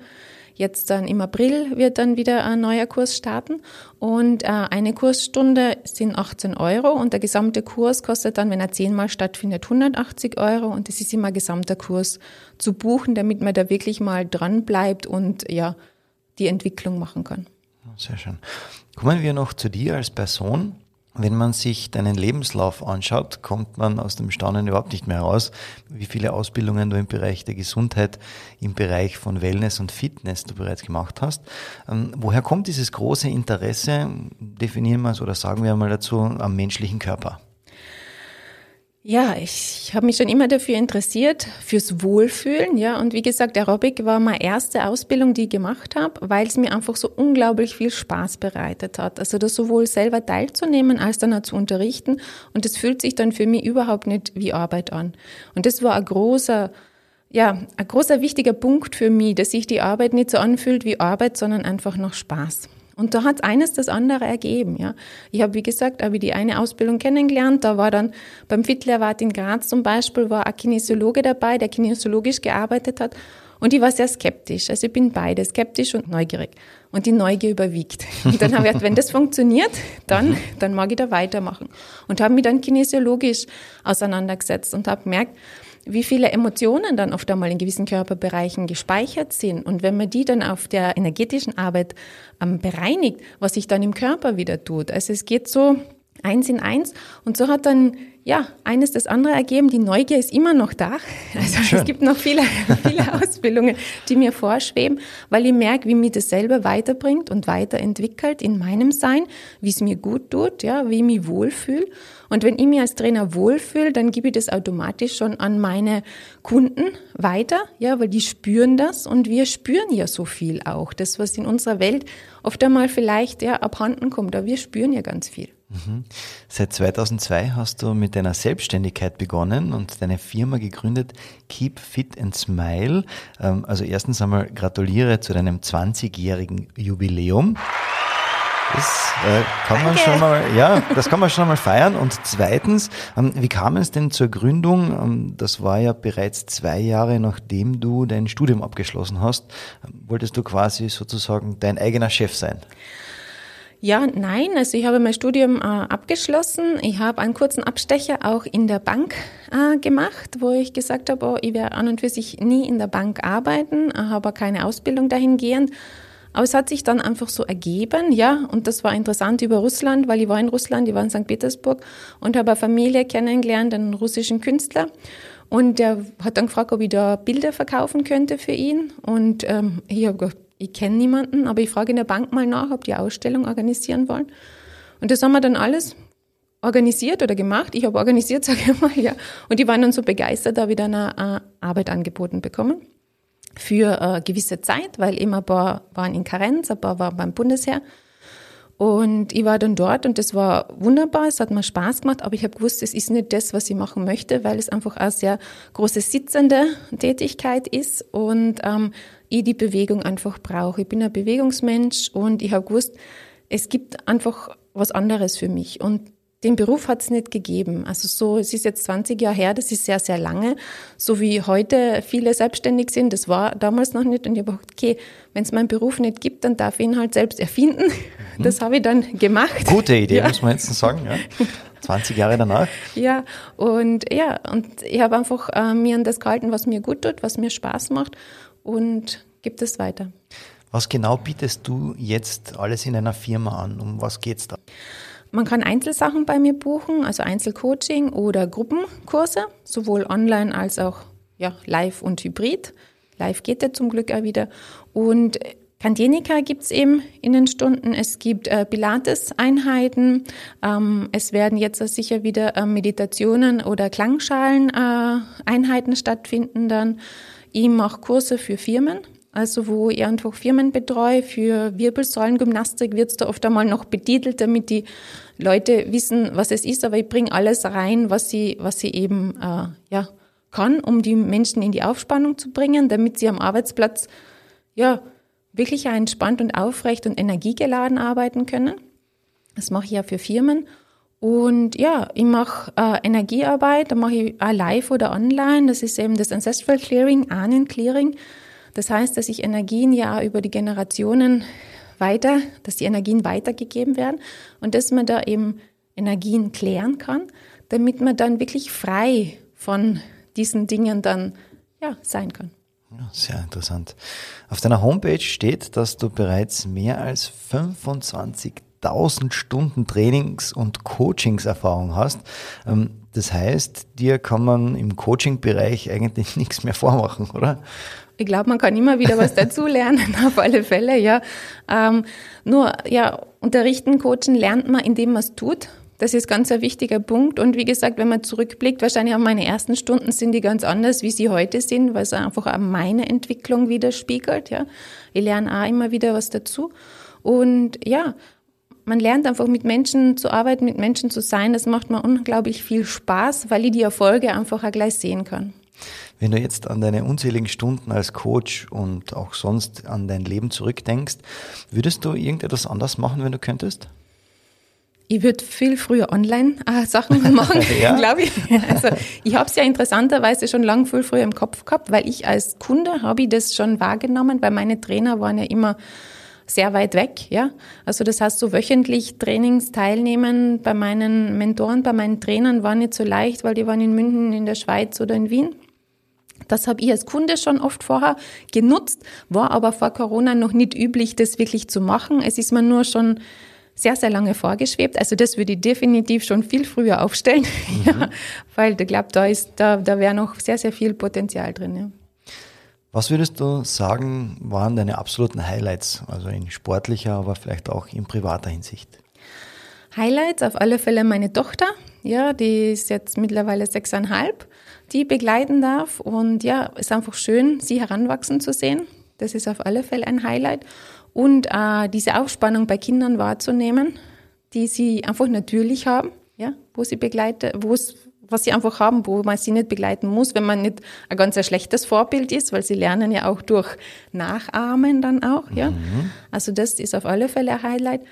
Jetzt dann im April wird dann wieder ein neuer Kurs starten und äh, eine Kursstunde sind 18 Euro und der gesamte Kurs kostet dann, wenn er zehnmal stattfindet, 180 Euro und es ist immer gesamter Kurs zu buchen, damit man da wirklich mal dran bleibt und ja die Entwicklung machen kann. Sehr schön. Kommen wir noch zu dir als Person. Wenn man sich deinen Lebenslauf anschaut, kommt man aus dem Staunen überhaupt nicht mehr heraus, wie viele Ausbildungen du im Bereich der Gesundheit, im Bereich von Wellness und Fitness du bereits gemacht hast. Ähm, woher kommt dieses große Interesse, definieren wir es oder sagen wir mal dazu, am menschlichen Körper? Ja, ich habe mich schon immer dafür interessiert, fürs Wohlfühlen, ja. Und wie gesagt, Aerobic war meine erste Ausbildung, die ich gemacht habe, weil es mir einfach so unglaublich viel Spaß bereitet hat. Also das sowohl selber teilzunehmen, als dann auch zu unterrichten. Und es fühlt sich dann für mich überhaupt nicht wie Arbeit an. Und das war ein großer, ja, ein großer wichtiger Punkt für mich, dass sich die Arbeit nicht so anfühlt wie Arbeit, sondern einfach noch Spaß. Und da hat eines das andere ergeben. Ja. Ich habe, wie gesagt, habe die eine Ausbildung kennengelernt. Da war dann beim Fittlerwart in Graz zum Beispiel, war ein Kinesiologe dabei, der kinesiologisch gearbeitet hat. Und ich war sehr skeptisch. Also ich bin beide, skeptisch und neugierig. Und die Neugier überwiegt. Und dann habe ich gedacht, wenn das funktioniert, dann, dann mag ich da weitermachen. Und habe mich dann kinesiologisch auseinandergesetzt und habe gemerkt, wie viele Emotionen dann oft einmal in gewissen Körperbereichen gespeichert sind. Und wenn man die dann auf der energetischen Arbeit ähm, bereinigt, was sich dann im Körper wieder tut. Also es geht so eins in eins. Und so hat dann ja eines das andere ergeben. Die Neugier ist immer noch da. Also Schön. es gibt noch viele, viele Ausbildungen, die mir vorschweben, weil ich merke, wie mich das selber weiterbringt und weiterentwickelt in meinem Sein, wie es mir gut tut, ja, wie ich mich wohlfühle. Und wenn ich mich als Trainer wohlfühle, dann gebe ich das automatisch schon an meine Kunden weiter, ja, weil die spüren das und wir spüren ja so viel auch. Das, was in unserer Welt oft einmal vielleicht ja abhanden kommt, aber wir spüren ja ganz viel. Mhm. Seit 2002 hast du mit deiner Selbstständigkeit begonnen und deine Firma gegründet, Keep Fit and Smile. Ähm, also erstens einmal gratuliere zu deinem 20-jährigen Jubiläum. Das äh, kann man schon mal, ja, das kann man schon mal feiern. Und zweitens, ähm, wie kam es denn zur Gründung? Ähm, das war ja bereits zwei Jahre nachdem du dein Studium abgeschlossen hast. Wolltest du quasi sozusagen dein eigener Chef sein? Ja, nein. Also ich habe mein Studium äh, abgeschlossen. Ich habe einen kurzen Abstecher auch in der Bank äh, gemacht, wo ich gesagt habe, oh, ich werde an und für sich nie in der Bank arbeiten, habe keine Ausbildung dahingehend. Aber es hat sich dann einfach so ergeben, ja, und das war interessant über Russland, weil ich war in Russland, ich war in St. Petersburg und habe eine Familie kennengelernt, einen russischen Künstler. Und der hat dann gefragt, ob ich da Bilder verkaufen könnte für ihn. Und ähm, ich habe gedacht, ich kenne niemanden, aber ich frage in der Bank mal nach, ob die Ausstellung organisieren wollen. Und das haben wir dann alles organisiert oder gemacht. Ich habe organisiert, sage ich mal, ja. Und die waren dann so begeistert, da wieder eine äh, Arbeit angeboten bekommen für äh, gewisse Zeit, weil immer ein paar waren in Karenz, ein paar waren beim Bundesheer. Und ich war dann dort und das war wunderbar, es hat mir Spaß gemacht, aber ich habe gewusst, es ist nicht das, was ich machen möchte, weil es einfach eine sehr große sitzende Tätigkeit ist und ähm, ich die Bewegung einfach brauche. Ich bin ein Bewegungsmensch und ich habe gewusst, es gibt einfach was anderes für mich. Und den Beruf hat es nicht gegeben. Also so, es ist jetzt 20 Jahre her, das ist sehr, sehr lange. So wie heute viele selbstständig sind, das war damals noch nicht. Und ich habe gedacht, okay, wenn es meinen Beruf nicht gibt, dann darf ich ihn halt selbst erfinden. Mhm. Das habe ich dann gemacht. Gute Idee, ja. muss man jetzt sagen. Ja. 20 Jahre danach. Ja, und ja, und ich habe einfach äh, mir an das gehalten, was mir gut tut, was mir Spaß macht und gibt es weiter. Was genau bietest du jetzt alles in einer Firma an? Um was geht's da? Man kann Einzelsachen bei mir buchen, also Einzelcoaching oder Gruppenkurse, sowohl online als auch ja, live und hybrid. Live geht ja zum Glück auch wieder. Und Kantenika gibt's eben in den Stunden. Es gibt äh, Pilates-Einheiten. Ähm, es werden jetzt sicher wieder äh, Meditationen oder Klangschalen-Einheiten äh, stattfinden dann. Ich mache Kurse für Firmen also wo ich einfach Firmen betreue für Wirbelsäulengymnastik, wird es da oft einmal noch betitelt, damit die Leute wissen, was es ist. Aber ich bringe alles rein, was sie, was eben äh, ja, kann, um die Menschen in die Aufspannung zu bringen, damit sie am Arbeitsplatz ja wirklich entspannt und aufrecht und energiegeladen arbeiten können. Das mache ich ja für Firmen. Und ja, ich mache äh, Energiearbeit, da mache ich auch live oder online. Das ist eben das Ancestral Clearing, Ahnen-Clearing. Das heißt, dass sich Energien ja über die Generationen weiter, dass die Energien weitergegeben werden und dass man da eben Energien klären kann, damit man dann wirklich frei von diesen Dingen dann ja, sein kann. Ja, sehr interessant. Auf deiner Homepage steht, dass du bereits mehr als 25.000 Stunden Trainings- und Coachingserfahrung hast. Ähm, das heißt, dir kann man im Coaching-Bereich eigentlich nichts mehr vormachen, oder? Ich glaube, man kann immer wieder was dazulernen, auf alle Fälle, ja. Ähm, nur, ja, unterrichten, coachen lernt man, indem man es tut. Das ist ganz ein wichtiger Punkt. Und wie gesagt, wenn man zurückblickt, wahrscheinlich auch meine ersten Stunden sind die ganz anders, wie sie heute sind, weil es einfach auch meine Entwicklung widerspiegelt. Ja, ich lerne auch immer wieder was dazu. Und ja, man lernt einfach mit Menschen zu arbeiten, mit Menschen zu sein. Das macht mir unglaublich viel Spaß, weil ich die Erfolge einfach auch gleich sehen kann. Wenn du jetzt an deine unzähligen Stunden als Coach und auch sonst an dein Leben zurückdenkst, würdest du irgendetwas anders machen, wenn du könntest? Ich würde viel früher Online-Sachen äh, machen, ja? glaube ich. Also ich habe es ja interessanterweise schon lang viel früher im Kopf gehabt, weil ich als Kunde habe ich das schon wahrgenommen, weil meine Trainer waren ja immer sehr weit weg, ja. Also das heißt, so wöchentlich Trainings teilnehmen bei meinen Mentoren, bei meinen Trainern war nicht so leicht, weil die waren in München, in der Schweiz oder in Wien. Das habe ich als Kunde schon oft vorher genutzt, war aber vor Corona noch nicht üblich, das wirklich zu machen. Es ist mir nur schon sehr, sehr lange vorgeschwebt. Also das würde ich definitiv schon viel früher aufstellen, mhm. ja, weil ich glaube, da ist, da, da wäre noch sehr, sehr viel Potenzial drin. Ja. Was würdest du sagen, waren deine absoluten Highlights, also in sportlicher, aber vielleicht auch in privater Hinsicht? Highlights auf alle Fälle meine Tochter, ja, die ist jetzt mittlerweile sechseinhalb, die begleiten darf und ja, ist einfach schön, sie heranwachsen zu sehen. Das ist auf alle Fälle ein Highlight und äh, diese Aufspannung bei Kindern wahrzunehmen, die sie einfach natürlich haben, ja, wo sie begleiten, wo es was sie einfach haben, wo man sie nicht begleiten muss, wenn man nicht ein ganz ein schlechtes Vorbild ist, weil sie lernen ja auch durch Nachahmen dann auch, ja. Mhm. Also das ist auf alle Fälle ein Highlight.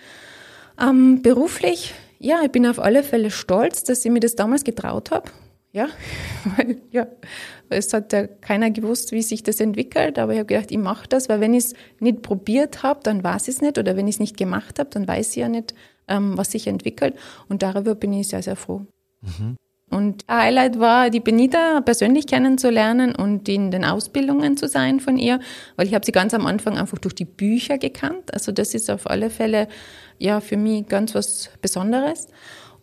Ähm, beruflich, ja, ich bin auf alle Fälle stolz, dass ich mir das damals getraut habe. Ja, weil ja, es hat ja keiner gewusst, wie sich das entwickelt, aber ich habe gedacht, ich mache das, weil wenn ich es nicht probiert habe, dann weiß ich es nicht oder wenn ich es nicht gemacht habe, dann weiß ich ja nicht, ähm, was sich entwickelt und darüber bin ich sehr, sehr froh. Mhm. Und Highlight war, die Benita persönlich kennenzulernen und in den Ausbildungen zu sein von ihr, weil ich habe sie ganz am Anfang einfach durch die Bücher gekannt. Also das ist auf alle Fälle ja für mich ganz was Besonderes.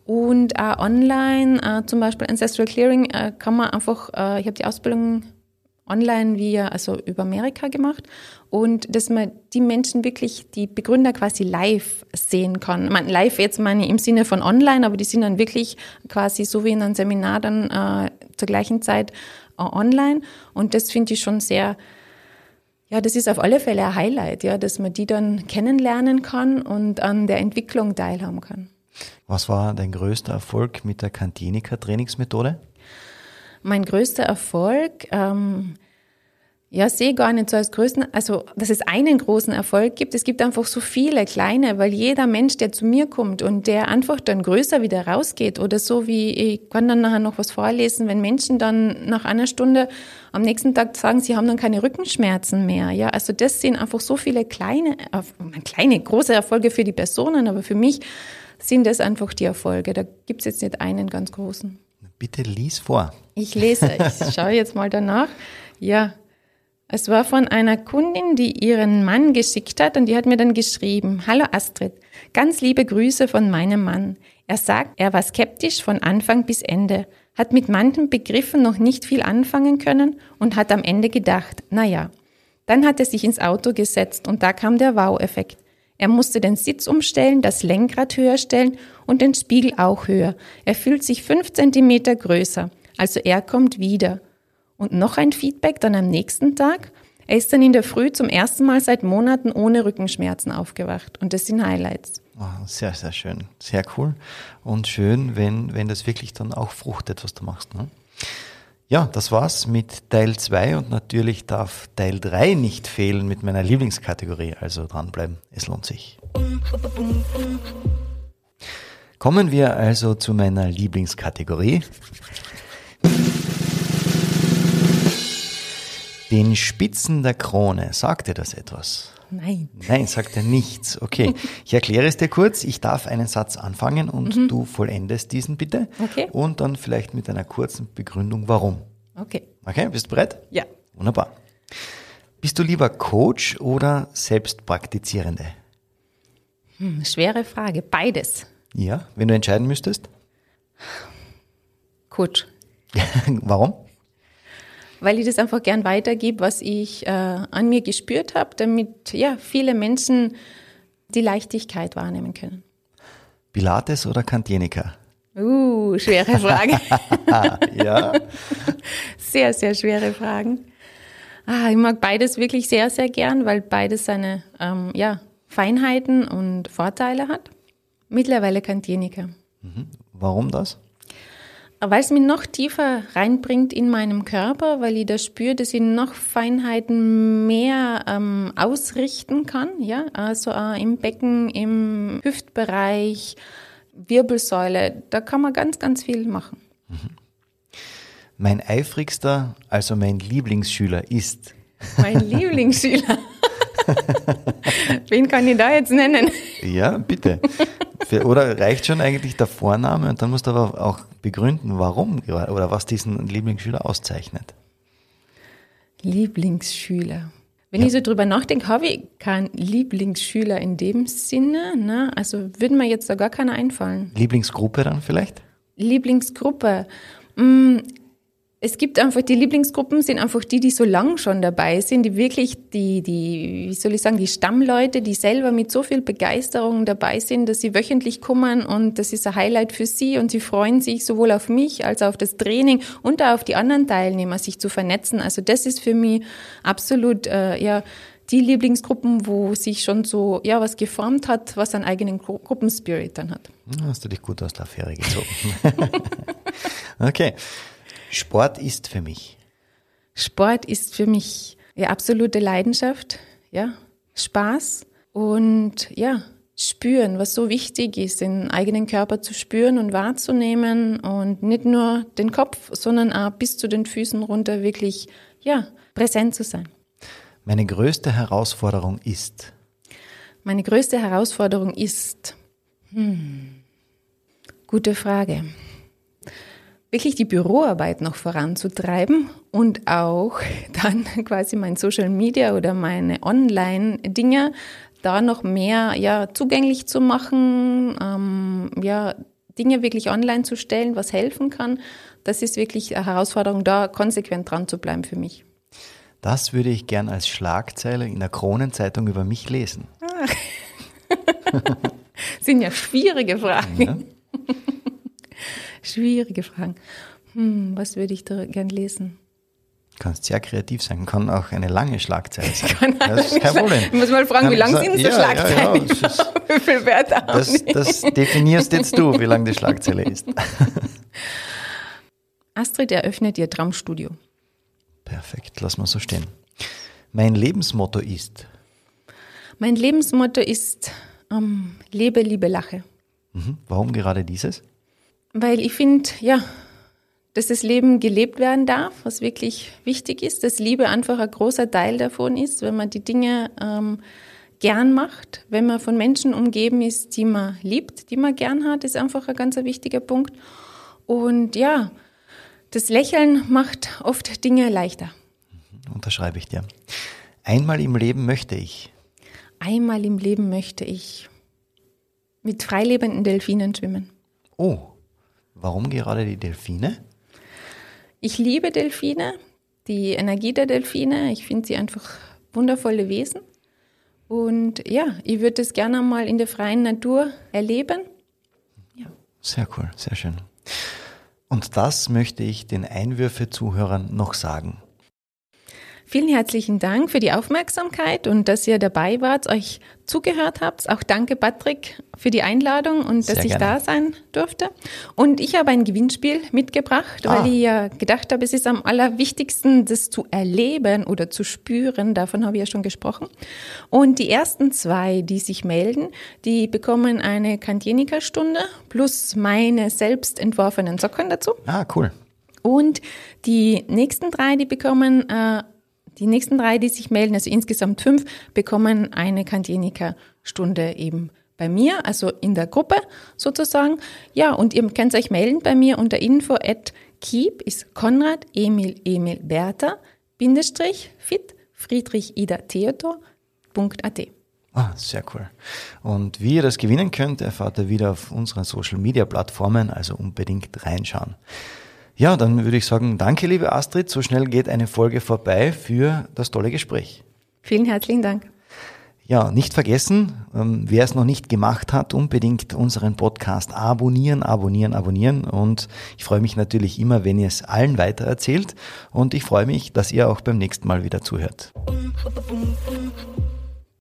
Und äh, online, äh, zum Beispiel Ancestral Clearing, äh, kann man einfach, äh, ich habe die Ausbildung online via, also über Amerika gemacht und dass man die Menschen wirklich, die Begründer quasi live sehen kann. Man, live jetzt meine ich im Sinne von online, aber die sind dann wirklich quasi so wie in einem Seminar dann äh, zur gleichen Zeit äh, online und das finde ich schon sehr, ja, das ist auf alle Fälle ein Highlight, ja, dass man die dann kennenlernen kann und an der Entwicklung teilhaben kann. Was war dein größter Erfolg mit der Cantinica-Trainingsmethode? Mein größter Erfolg, ähm, ja, sehe gar nicht so als größten, also dass es einen großen Erfolg gibt. Es gibt einfach so viele kleine, weil jeder Mensch, der zu mir kommt und der einfach dann größer wieder rausgeht oder so wie, ich kann dann nachher noch was vorlesen, wenn Menschen dann nach einer Stunde am nächsten Tag sagen, sie haben dann keine Rückenschmerzen mehr. Ja, also das sind einfach so viele kleine, kleine, große Erfolge für die Personen, aber für mich sind das einfach die Erfolge. Da gibt es jetzt nicht einen ganz großen. Bitte lies vor. Ich lese, ich schaue jetzt mal danach. Ja, es war von einer Kundin, die ihren Mann geschickt hat und die hat mir dann geschrieben, Hallo Astrid, ganz liebe Grüße von meinem Mann. Er sagt, er war skeptisch von Anfang bis Ende, hat mit manchen Begriffen noch nicht viel anfangen können und hat am Ende gedacht, na ja. Dann hat er sich ins Auto gesetzt und da kam der Wow-Effekt. Er musste den Sitz umstellen, das Lenkrad höher stellen und den Spiegel auch höher. Er fühlt sich fünf Zentimeter größer. Also er kommt wieder. Und noch ein Feedback dann am nächsten Tag. Er ist dann in der Früh zum ersten Mal seit Monaten ohne Rückenschmerzen aufgewacht. Und das sind Highlights. Oh, sehr, sehr schön. Sehr cool. Und schön, wenn, wenn das wirklich dann auch fruchtet, was du machst. Ne? Ja, das war's mit Teil 2 und natürlich darf Teil 3 nicht fehlen mit meiner Lieblingskategorie, also dranbleiben, es lohnt sich. Kommen wir also zu meiner Lieblingskategorie. Den Spitzen der Krone, sagt dir das etwas? Nein. Nein, sagt er nichts. Okay, ich erkläre es dir kurz. Ich darf einen Satz anfangen und mhm. du vollendest diesen bitte. Okay. Und dann vielleicht mit einer kurzen Begründung, warum. Okay. Okay, bist du bereit? Ja. Wunderbar. Bist du lieber Coach oder Selbstpraktizierende? Hm, schwere Frage. Beides. Ja, wenn du entscheiden müsstest? Coach. warum? Weil ich das einfach gern weitergebe, was ich äh, an mir gespürt habe, damit ja viele Menschen die Leichtigkeit wahrnehmen können. Pilates oder Kantienika? Uh, schwere Frage. ja. Sehr, sehr schwere Fragen. Ah, ich mag beides wirklich sehr, sehr gern, weil beides seine ähm, ja, Feinheiten und Vorteile hat. Mittlerweile Kantienika. Mhm. Warum das? Weil es mich noch tiefer reinbringt in meinem Körper, weil ich da spüre, dass ich noch Feinheiten mehr ähm, ausrichten kann, ja, also äh, im Becken, im Hüftbereich, Wirbelsäule, da kann man ganz, ganz viel machen. Mein eifrigster, also mein Lieblingsschüler ist. Mein Lieblingsschüler. Wen kann ich da jetzt nennen? Ja, bitte. Für, oder reicht schon eigentlich der Vorname und dann musst du aber auch begründen, warum oder was diesen Lieblingsschüler auszeichnet. Lieblingsschüler. Wenn ja. ich so drüber nachdenke, habe ich keinen Lieblingsschüler in dem Sinne. Ne? Also würde mir jetzt da gar keiner einfallen. Lieblingsgruppe dann vielleicht? Lieblingsgruppe. Es gibt einfach, die Lieblingsgruppen sind einfach die, die so lang schon dabei sind, die wirklich, die, die, wie soll ich sagen, die Stammleute, die selber mit so viel Begeisterung dabei sind, dass sie wöchentlich kommen und das ist ein Highlight für sie und sie freuen sich sowohl auf mich als auch auf das Training und auch auf die anderen Teilnehmer, sich zu vernetzen. Also das ist für mich absolut, äh, ja, die Lieblingsgruppen, wo sich schon so, ja, was geformt hat, was einen eigenen Gru Gruppenspirit dann hat. Hast du dich gut aus der Affäre gezogen. okay. Sport ist für mich. Sport ist für mich ja absolute Leidenschaft, ja, Spaß und ja, spüren, was so wichtig ist, den eigenen Körper zu spüren und wahrzunehmen und nicht nur den Kopf, sondern auch bis zu den Füßen runter wirklich, ja, präsent zu sein. Meine größte Herausforderung ist? Meine größte Herausforderung ist, hm, gute Frage wirklich die Büroarbeit noch voranzutreiben und auch dann quasi mein Social Media oder meine Online-Dinge da noch mehr ja, zugänglich zu machen, ähm, ja, Dinge wirklich online zu stellen, was helfen kann. Das ist wirklich eine Herausforderung, da konsequent dran zu bleiben für mich. Das würde ich gern als Schlagzeile in der Kronenzeitung über mich lesen. Ah. Sind ja schwierige Fragen. Schwierige Fragen. Hm, was würde ich da gern lesen? Du kannst sehr kreativ sein, kann auch eine lange Schlagzeile sein. Kann das ist kein Problem. Ich muss mal fragen, wie lang sind so ja, Schlagzeilen? Ja, ja, wie viel Werte haben das, das definierst jetzt du, wie lang die Schlagzeile ist. Astrid eröffnet ihr Traumstudio. Perfekt, lass mal so stehen. Mein Lebensmotto ist? Mein Lebensmotto ist ähm, Lebe, Liebe, Lache. Mhm. Warum gerade dieses? Weil ich finde, ja, dass das Leben gelebt werden darf, was wirklich wichtig ist, dass Liebe einfach ein großer Teil davon ist, wenn man die Dinge ähm, gern macht, wenn man von Menschen umgeben ist, die man liebt, die man gern hat, ist einfach ein ganz wichtiger Punkt. Und ja, das Lächeln macht oft Dinge leichter. Mhm, unterschreibe ich dir. Einmal im Leben möchte ich. Einmal im Leben möchte ich mit freilebenden Delfinen schwimmen. Oh, Warum gerade die Delfine? Ich liebe Delfine, die Energie der Delfine. Ich finde sie einfach wundervolle Wesen. Und ja, ich würde es gerne mal in der freien Natur erleben. Ja. Sehr cool, sehr schön. Und das möchte ich den Einwürfe-Zuhörern noch sagen. Vielen herzlichen Dank für die Aufmerksamkeit und dass ihr dabei wart, euch zugehört habt. Auch danke, Patrick, für die Einladung und Sehr dass ich da sein durfte. Und ich habe ein Gewinnspiel mitgebracht, ah. weil ich ja gedacht habe, es ist am allerwichtigsten, das zu erleben oder zu spüren. Davon habe ich ja schon gesprochen. Und die ersten zwei, die sich melden, die bekommen eine Kantienika-Stunde plus meine selbst entworfenen Socken dazu. Ah, cool. Und die nächsten drei, die bekommen äh, die nächsten drei, die sich melden, also insgesamt fünf, bekommen eine Kantienika-Stunde eben bei mir, also in der Gruppe sozusagen. Ja, und ihr könnt euch melden bei mir unter info at keep ist Konrad Emil Emil Bertha Bindestrich fit Friedrich Ida Theodor.at. Ah, sehr cool. Und wie ihr das gewinnen könnt, erfahrt ihr wieder auf unseren Social Media Plattformen, also unbedingt reinschauen. Ja, dann würde ich sagen, danke, liebe Astrid. So schnell geht eine Folge vorbei für das tolle Gespräch. Vielen herzlichen Dank. Ja, nicht vergessen, ähm, wer es noch nicht gemacht hat, unbedingt unseren Podcast abonnieren, abonnieren, abonnieren. Und ich freue mich natürlich immer, wenn ihr es allen weitererzählt. Und ich freue mich, dass ihr auch beim nächsten Mal wieder zuhört.